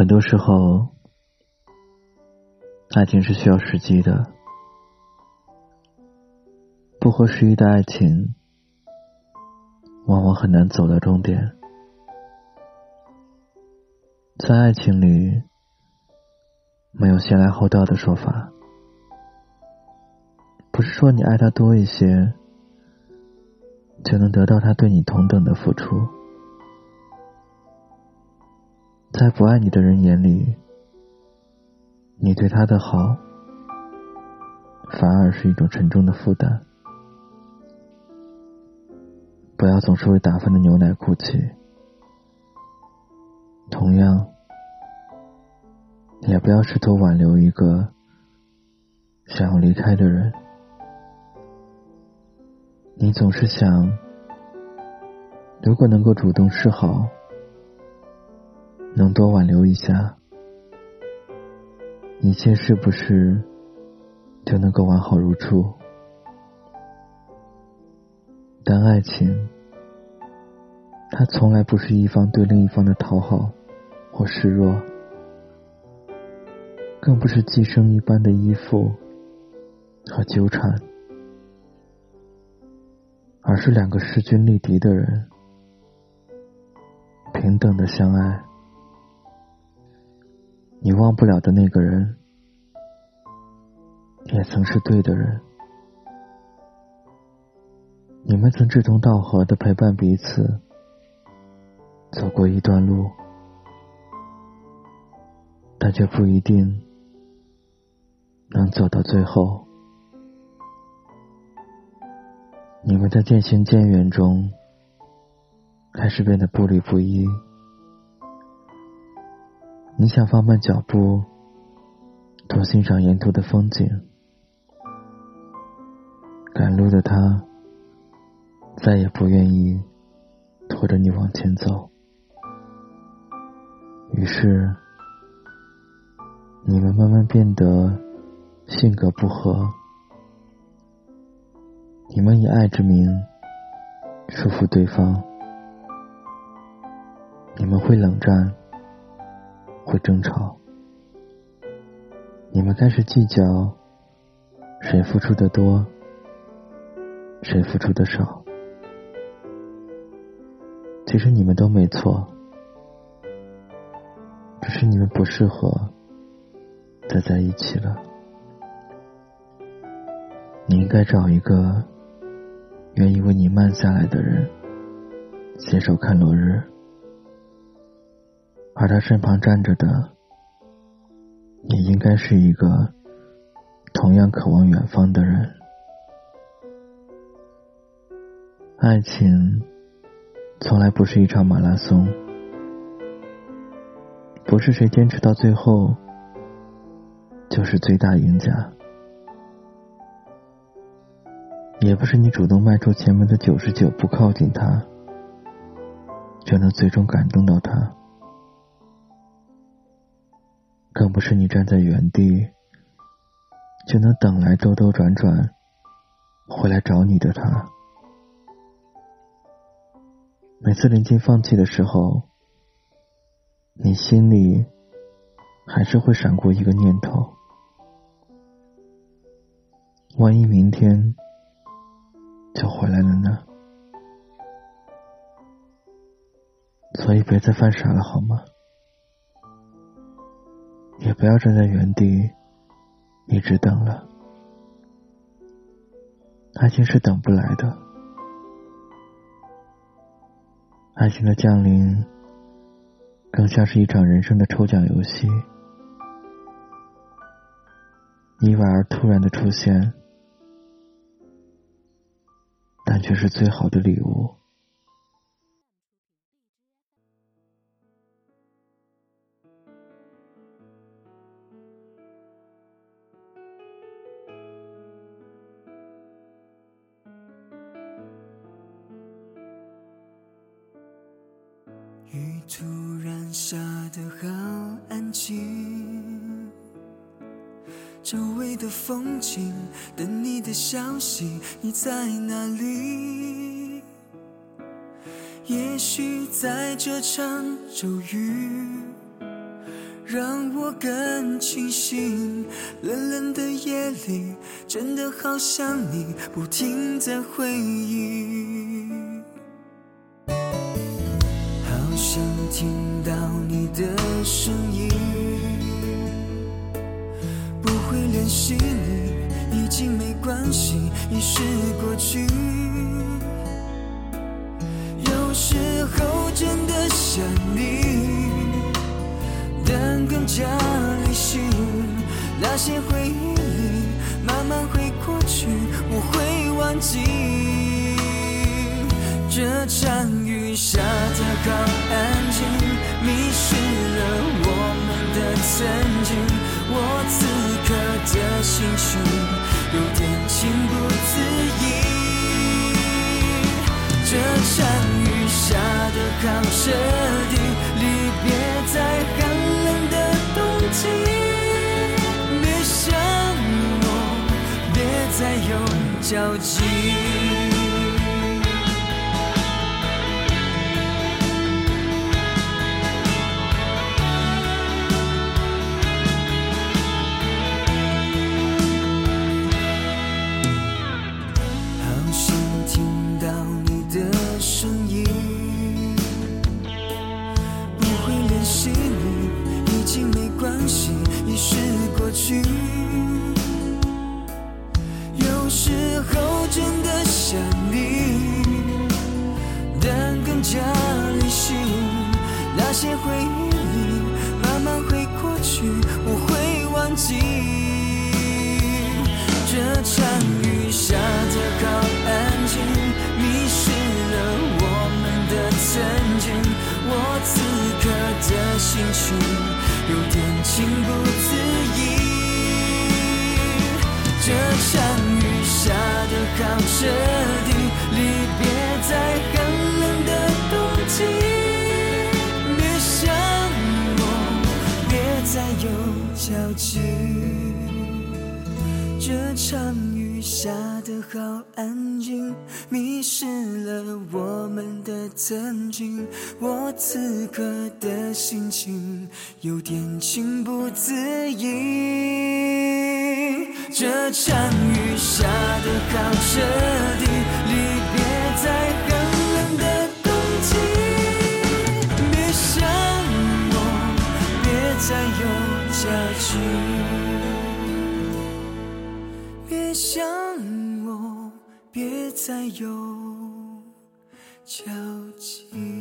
很多时候，爱情是需要时机的。不合时宜的爱情，往往很难走到终点。在爱情里，没有先来后到的说法。不是说你爱他多一些，就能得到他对你同等的付出。在不爱你的人眼里，你对他的好，反而是一种沉重的负担。不要总是为打翻的牛奶哭泣，同样，也不要试图挽留一个想要离开的人。你总是想，如果能够主动示好。能多挽留一下，一切是不是就能够完好如初？但爱情，它从来不是一方对另一方的讨好或示弱，更不是寄生一般的依附和纠缠，而是两个势均力敌的人平等的相爱。你忘不了的那个人，也曾是对的人。你们曾志同道合的陪伴彼此，走过一段路，但却不一定能走到最后。你们在渐行渐远中，开始变得步履不一。你想放慢脚步，多欣赏沿途的风景。赶路的他，再也不愿意拖着你往前走。于是，你们慢慢变得性格不合。你们以爱之名束缚对方，你们会冷战。会争吵，你们开始计较谁付出的多，谁付出的少。其实你们都没错，只是你们不适合再在一起了。你应该找一个愿意为你慢下来的人，携手看落日。而他身旁站着的，也应该是一个同样渴望远方的人。爱情从来不是一场马拉松，不是谁坚持到最后就是最大赢家，也不是你主动迈出前面的九十九步靠近他，就能最终感动到他。更不是你站在原地就能等来兜兜转转回来找你的他。每次临近放弃的时候，你心里还是会闪过一个念头：万一明天就回来了呢？所以别再犯傻了，好吗？也不要站在原地一直等了，爱情是等不来的。爱情的降临，更像是一场人生的抽奖游戏，意外而突然的出现，但却是最好的礼物。雨突然下得好安静，周围的风景，等你的消息，你在哪里？也许在这场骤雨让我更清醒。冷冷的夜里，真的好想你，不停在回忆。好想听到你的声音，不会联系你，已经没关系，已是过去。有时候真的想你，但更加理性。那些回忆里慢慢会过去，我会忘记。这场雨雨下得好安静，迷失了我们的曾经。我此刻的心情有点情不自已。这场雨下得好彻底，离别在寒冷的冬季。别想我，别再有交集。这场雨下得好安静，迷失了我们的曾经。我此刻的心情有点情不自已。这场这场雨下得好安静，迷失了我们的曾经。我此刻的心情有点情不自已。这场雨下得好彻底，有交集。